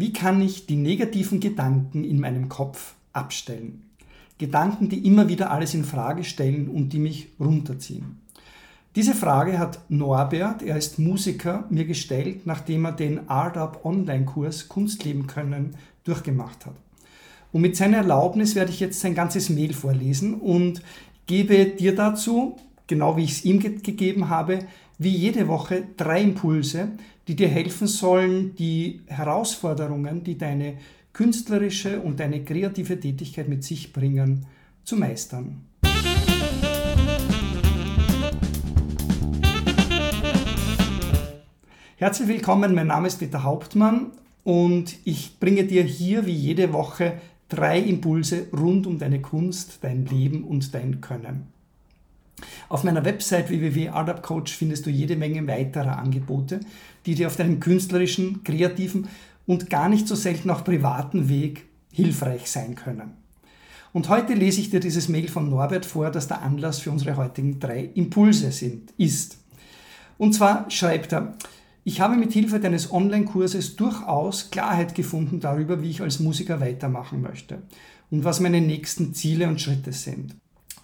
Wie kann ich die negativen Gedanken in meinem Kopf abstellen? Gedanken, die immer wieder alles in Frage stellen und die mich runterziehen. Diese Frage hat Norbert, er ist Musiker, mir gestellt, nachdem er den Art Up Online-Kurs Kunstleben können durchgemacht hat. Und mit seiner Erlaubnis werde ich jetzt sein ganzes Mail vorlesen und gebe dir dazu, genau wie ich es ihm ge gegeben habe, wie jede Woche drei Impulse, die dir helfen sollen, die Herausforderungen, die deine künstlerische und deine kreative Tätigkeit mit sich bringen, zu meistern. Herzlich willkommen, mein Name ist Peter Hauptmann und ich bringe dir hier wie jede Woche drei Impulse rund um deine Kunst, dein Leben und dein Können. Auf meiner Website www.adapcoach findest du jede Menge weiterer Angebote, die dir auf deinem künstlerischen, kreativen und gar nicht so selten auch privaten Weg hilfreich sein können. Und heute lese ich dir dieses Mail von Norbert vor, das der Anlass für unsere heutigen drei Impulse sind, ist. Und zwar schreibt er, ich habe mit Hilfe deines Online-Kurses durchaus Klarheit gefunden darüber, wie ich als Musiker weitermachen möchte und was meine nächsten Ziele und Schritte sind.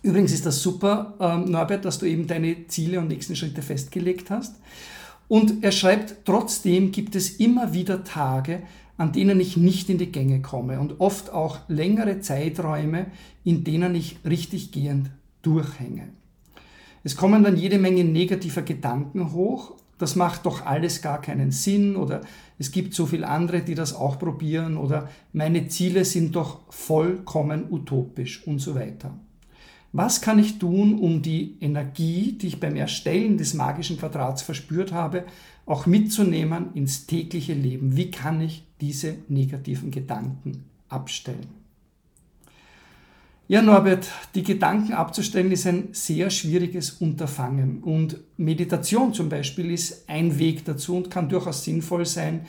Übrigens ist das super, ähm, Norbert, dass du eben deine Ziele und nächsten Schritte festgelegt hast. Und er schreibt, trotzdem gibt es immer wieder Tage, an denen ich nicht in die Gänge komme und oft auch längere Zeiträume, in denen ich richtig gehend durchhänge. Es kommen dann jede Menge negativer Gedanken hoch das macht doch alles gar keinen Sinn oder es gibt so viele andere, die das auch probieren oder meine Ziele sind doch vollkommen utopisch und so weiter. Was kann ich tun, um die Energie, die ich beim Erstellen des magischen Quadrats verspürt habe, auch mitzunehmen ins tägliche Leben? Wie kann ich diese negativen Gedanken abstellen? Ja, Norbert, die Gedanken abzustellen ist ein sehr schwieriges Unterfangen. Und Meditation zum Beispiel ist ein Weg dazu und kann durchaus sinnvoll sein.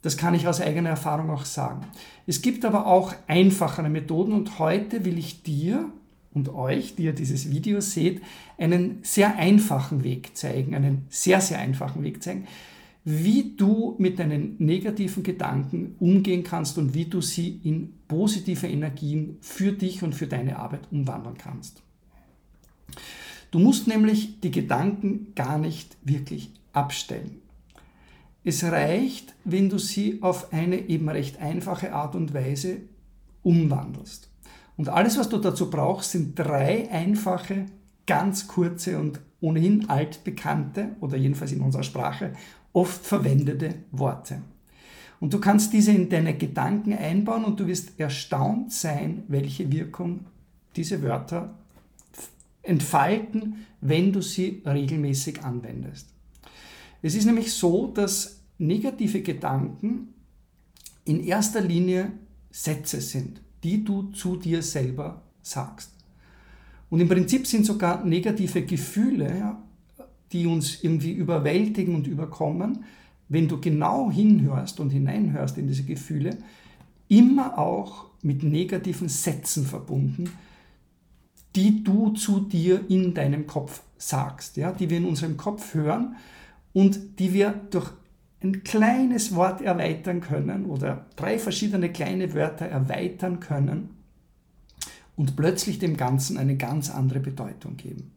Das kann ich aus eigener Erfahrung auch sagen. Es gibt aber auch einfachere Methoden und heute will ich dir und euch, die ihr dieses Video seht, einen sehr einfachen Weg zeigen, einen sehr, sehr einfachen Weg zeigen, wie du mit deinen negativen Gedanken umgehen kannst und wie du sie in positive Energien für dich und für deine Arbeit umwandeln kannst. Du musst nämlich die Gedanken gar nicht wirklich abstellen. Es reicht, wenn du sie auf eine eben recht einfache Art und Weise umwandelst. Und alles, was du dazu brauchst, sind drei einfache, ganz kurze und ohnehin altbekannte oder jedenfalls in unserer Sprache oft verwendete Worte. Und du kannst diese in deine Gedanken einbauen und du wirst erstaunt sein, welche Wirkung diese Wörter entfalten, wenn du sie regelmäßig anwendest. Es ist nämlich so, dass negative Gedanken in erster Linie Sätze sind, die du zu dir selber sagst. Und im Prinzip sind sogar negative Gefühle ja, die uns irgendwie überwältigen und überkommen, wenn du genau hinhörst und hineinhörst in diese Gefühle, immer auch mit negativen Sätzen verbunden, die du zu dir in deinem Kopf sagst, ja, die wir in unserem Kopf hören und die wir durch ein kleines Wort erweitern können oder drei verschiedene kleine Wörter erweitern können und plötzlich dem Ganzen eine ganz andere Bedeutung geben.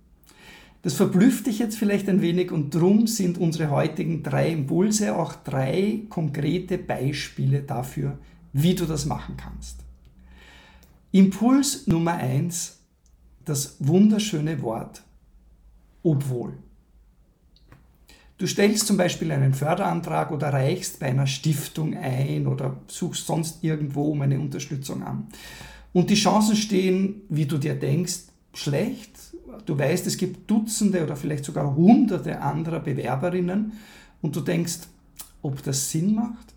Das verblüfft dich jetzt vielleicht ein wenig und drum sind unsere heutigen drei Impulse auch drei konkrete Beispiele dafür, wie du das machen kannst. Impuls Nummer eins: das wunderschöne Wort obwohl. Du stellst zum Beispiel einen Förderantrag oder reichst bei einer Stiftung ein oder suchst sonst irgendwo um eine Unterstützung an. Und die Chancen stehen, wie du dir denkst, schlecht du weißt, es gibt Dutzende oder vielleicht sogar Hunderte anderer Bewerberinnen und du denkst, ob das Sinn macht?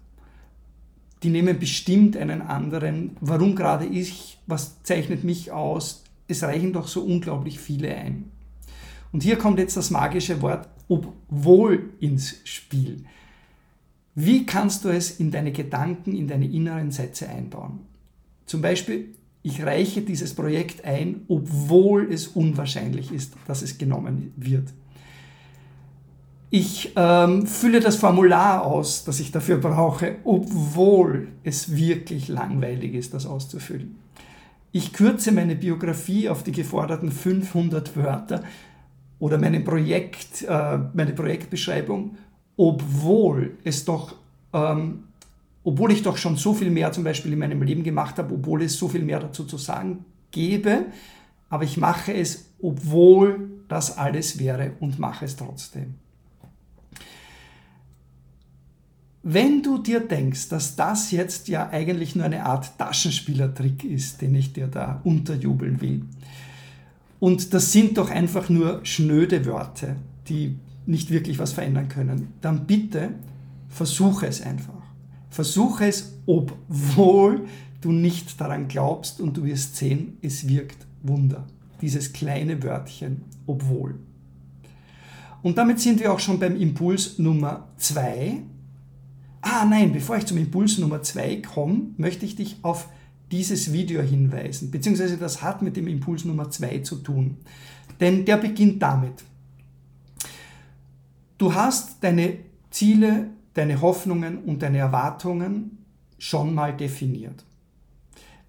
Die nehmen bestimmt einen anderen. Warum gerade ich? Was zeichnet mich aus? Es reichen doch so unglaublich viele ein. Und hier kommt jetzt das magische Wort obwohl ins Spiel. Wie kannst du es in deine Gedanken, in deine inneren Sätze einbauen? Zum Beispiel, ich reiche dieses Projekt ein, obwohl es unwahrscheinlich ist, dass es genommen wird. Ich ähm, fülle das Formular aus, das ich dafür brauche, obwohl es wirklich langweilig ist, das auszufüllen. Ich kürze meine Biografie auf die geforderten 500 Wörter oder mein Projekt, äh, meine Projektbeschreibung, obwohl es doch, ähm, obwohl ich doch schon so viel mehr zum Beispiel in meinem Leben gemacht habe, obwohl es so viel mehr dazu zu sagen gäbe, aber ich mache es, obwohl das alles wäre und mache es trotzdem. Wenn du dir denkst, dass das jetzt ja eigentlich nur eine Art Taschenspielertrick ist, den ich dir da unterjubeln will, und das sind doch einfach nur schnöde Worte, die nicht wirklich was verändern können, dann bitte versuche es einfach. Versuche es, obwohl du nicht daran glaubst und du wirst sehen, es wirkt Wunder. Dieses kleine Wörtchen, obwohl. Und damit sind wir auch schon beim Impuls Nummer zwei. Ah nein, bevor ich zum Impuls Nummer zwei komme, möchte ich dich auf dieses Video hinweisen, beziehungsweise das hat mit dem Impuls Nummer zwei zu tun. Denn der beginnt damit. Du hast deine Ziele, deine Hoffnungen und deine Erwartungen schon mal definiert.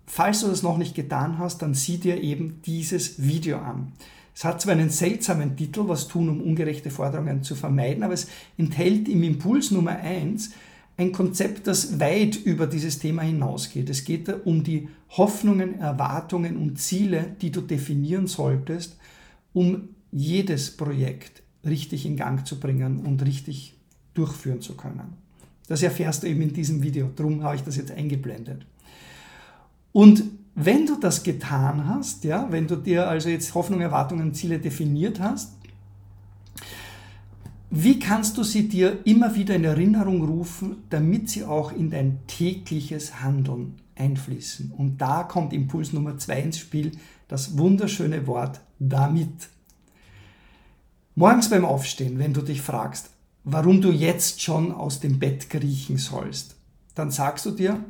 Falls du das noch nicht getan hast, dann sieh dir eben dieses Video an. Es hat zwar einen seltsamen Titel, was tun, um ungerechte Forderungen zu vermeiden, aber es enthält im Impuls Nummer eins ein Konzept, das weit über dieses Thema hinausgeht. Es geht um die Hoffnungen, Erwartungen und Ziele, die du definieren solltest, um jedes Projekt richtig in Gang zu bringen und richtig durchführen zu können. Das erfährst du eben in diesem Video, darum habe ich das jetzt eingeblendet. Und wenn du das getan hast, ja, wenn du dir also jetzt Hoffnung, Erwartungen, Ziele definiert hast, wie kannst du sie dir immer wieder in Erinnerung rufen, damit sie auch in dein tägliches Handeln einfließen? Und da kommt Impuls Nummer zwei ins Spiel, das wunderschöne Wort damit. Morgens beim Aufstehen, wenn du dich fragst, warum du jetzt schon aus dem Bett kriechen sollst, dann sagst du dir,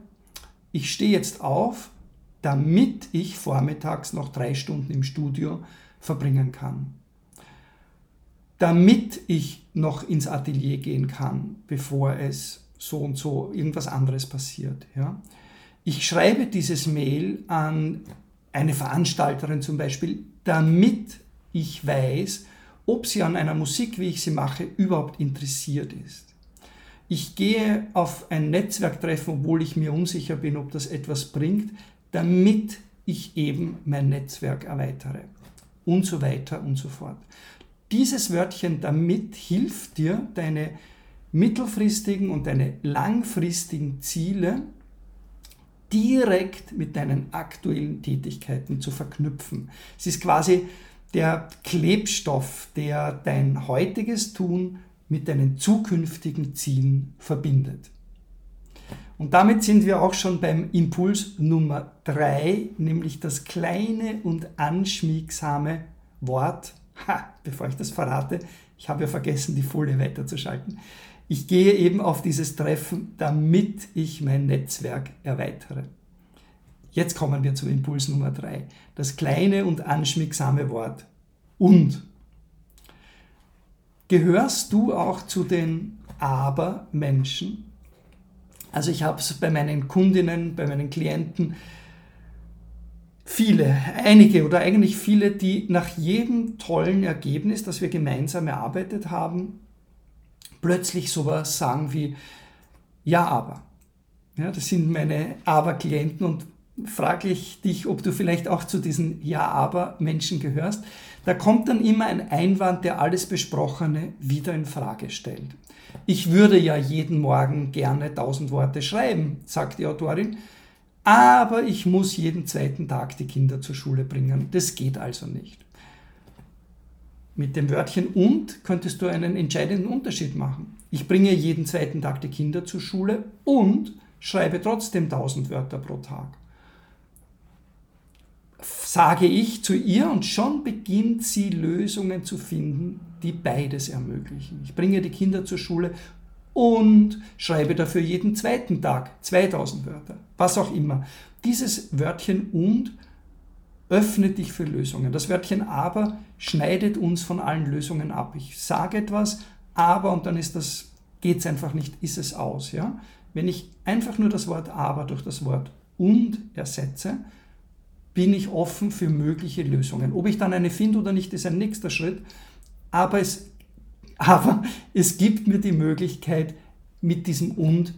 ich stehe jetzt auf, damit ich vormittags noch drei Stunden im Studio verbringen kann damit ich noch ins Atelier gehen kann, bevor es so und so irgendwas anderes passiert. Ja? Ich schreibe dieses Mail an eine Veranstalterin zum Beispiel, damit ich weiß, ob sie an einer Musik, wie ich sie mache, überhaupt interessiert ist. Ich gehe auf ein Netzwerktreffen, obwohl ich mir unsicher bin, ob das etwas bringt, damit ich eben mein Netzwerk erweitere. Und so weiter und so fort. Dieses Wörtchen damit hilft dir, deine mittelfristigen und deine langfristigen Ziele direkt mit deinen aktuellen Tätigkeiten zu verknüpfen. Es ist quasi der Klebstoff, der dein heutiges Tun mit deinen zukünftigen Zielen verbindet. Und damit sind wir auch schon beim Impuls Nummer drei, nämlich das kleine und anschmiegsame Wort ha, bevor ich das verrate, ich habe ja vergessen, die Folie weiterzuschalten. Ich gehe eben auf dieses Treffen, damit ich mein Netzwerk erweitere. Jetzt kommen wir zum Impuls Nummer drei. Das kleine und anschmiegsame Wort. Und. Gehörst du auch zu den Aber-Menschen? Also ich habe es bei meinen Kundinnen, bei meinen Klienten viele, einige oder eigentlich viele, die nach jedem tollen Ergebnis, das wir gemeinsam erarbeitet haben, plötzlich sowas sagen wie, ja, aber. Ja, das sind meine Aber-Klienten und frage ich dich, ob du vielleicht auch zu diesen Ja-Aber-Menschen gehörst. Da kommt dann immer ein Einwand, der alles Besprochene wieder in Frage stellt. Ich würde ja jeden Morgen gerne tausend Worte schreiben, sagt die Autorin aber ich muss jeden zweiten Tag die Kinder zur Schule bringen. Das geht also nicht. Mit dem Wörtchen und könntest du einen entscheidenden Unterschied machen. Ich bringe jeden zweiten Tag die Kinder zur Schule und schreibe trotzdem 1000 Wörter pro Tag. Sage ich zu ihr und schon beginnt sie Lösungen zu finden, die beides ermöglichen. Ich bringe die Kinder zur Schule und schreibe dafür jeden zweiten Tag 2000 Wörter, was auch immer. Dieses Wörtchen und öffnet dich für Lösungen. Das Wörtchen aber schneidet uns von allen Lösungen ab. Ich sage etwas aber und dann ist das, geht es einfach nicht, ist es aus. Ja? Wenn ich einfach nur das Wort aber durch das Wort und ersetze, bin ich offen für mögliche Lösungen. Ob ich dann eine finde oder nicht, ist ein nächster Schritt. Aber es, aber es gibt mir die Möglichkeit, mit diesem und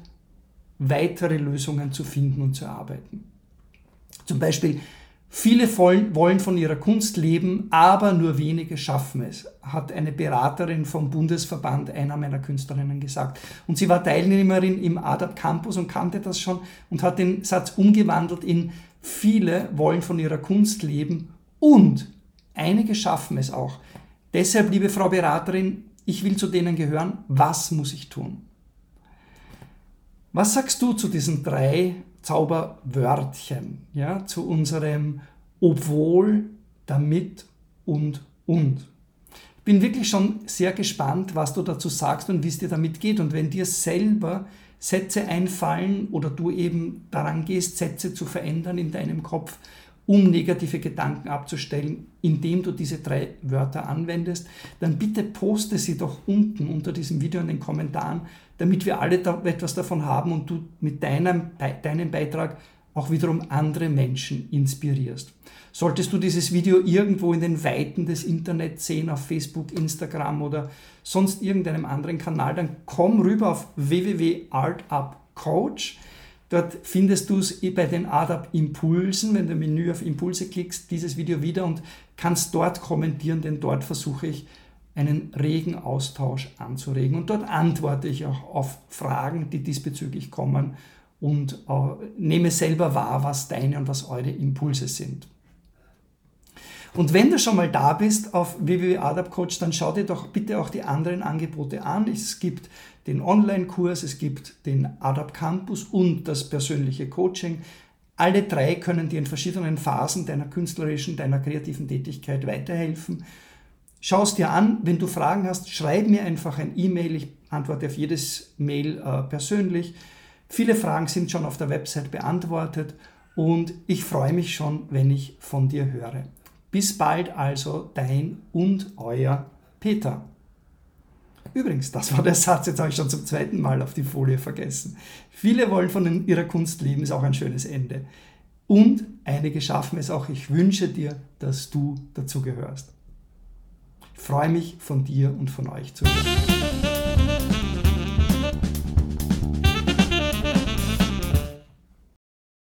weitere Lösungen zu finden und zu arbeiten. Zum Beispiel, viele wollen von ihrer Kunst leben, aber nur wenige schaffen es, hat eine Beraterin vom Bundesverband einer meiner Künstlerinnen gesagt. Und sie war Teilnehmerin im ADAP Campus und kannte das schon und hat den Satz umgewandelt in viele wollen von ihrer Kunst leben und einige schaffen es auch. Deshalb, liebe Frau Beraterin, ich will zu denen gehören. Was muss ich tun? Was sagst du zu diesen drei Zauberwörtchen, ja, zu unserem obwohl, damit und und? Ich bin wirklich schon sehr gespannt, was du dazu sagst und wie es dir damit geht. Und wenn dir selber Sätze einfallen oder du eben daran gehst, Sätze zu verändern in deinem Kopf, um negative Gedanken abzustellen, indem du diese drei Wörter anwendest, dann bitte poste sie doch unten unter diesem Video in den Kommentaren, damit wir alle da etwas davon haben und du mit deinem, deinem Beitrag auch wiederum andere Menschen inspirierst. Solltest du dieses Video irgendwo in den Weiten des Internets sehen, auf Facebook, Instagram oder sonst irgendeinem anderen Kanal, dann komm rüber auf www.artupcoach. Dort findest du es bei den ADAP Impulsen, wenn du im Menü auf Impulse klickst, dieses Video wieder und kannst dort kommentieren, denn dort versuche ich einen regen Austausch anzuregen. Und dort antworte ich auch auf Fragen, die diesbezüglich kommen und äh, nehme selber wahr, was deine und was eure Impulse sind. Und wenn du schon mal da bist auf www.adapcoach, dann schau dir doch bitte auch die anderen Angebote an. Es gibt den Online-Kurs, es gibt den Adap Campus und das persönliche Coaching. Alle drei können dir in verschiedenen Phasen deiner künstlerischen, deiner kreativen Tätigkeit weiterhelfen. Schau es dir an. Wenn du Fragen hast, schreib mir einfach ein E-Mail. Ich antworte auf jedes Mail äh, persönlich. Viele Fragen sind schon auf der Website beantwortet und ich freue mich schon, wenn ich von dir höre. Bis bald also dein und euer Peter. Übrigens, das war der Satz, jetzt habe ich schon zum zweiten Mal auf die Folie vergessen. Viele wollen von ihrer Kunst leben, ist auch ein schönes Ende. Und einige schaffen es auch. Ich wünsche dir, dass du dazu gehörst. Ich freue mich von dir und von euch zu hören.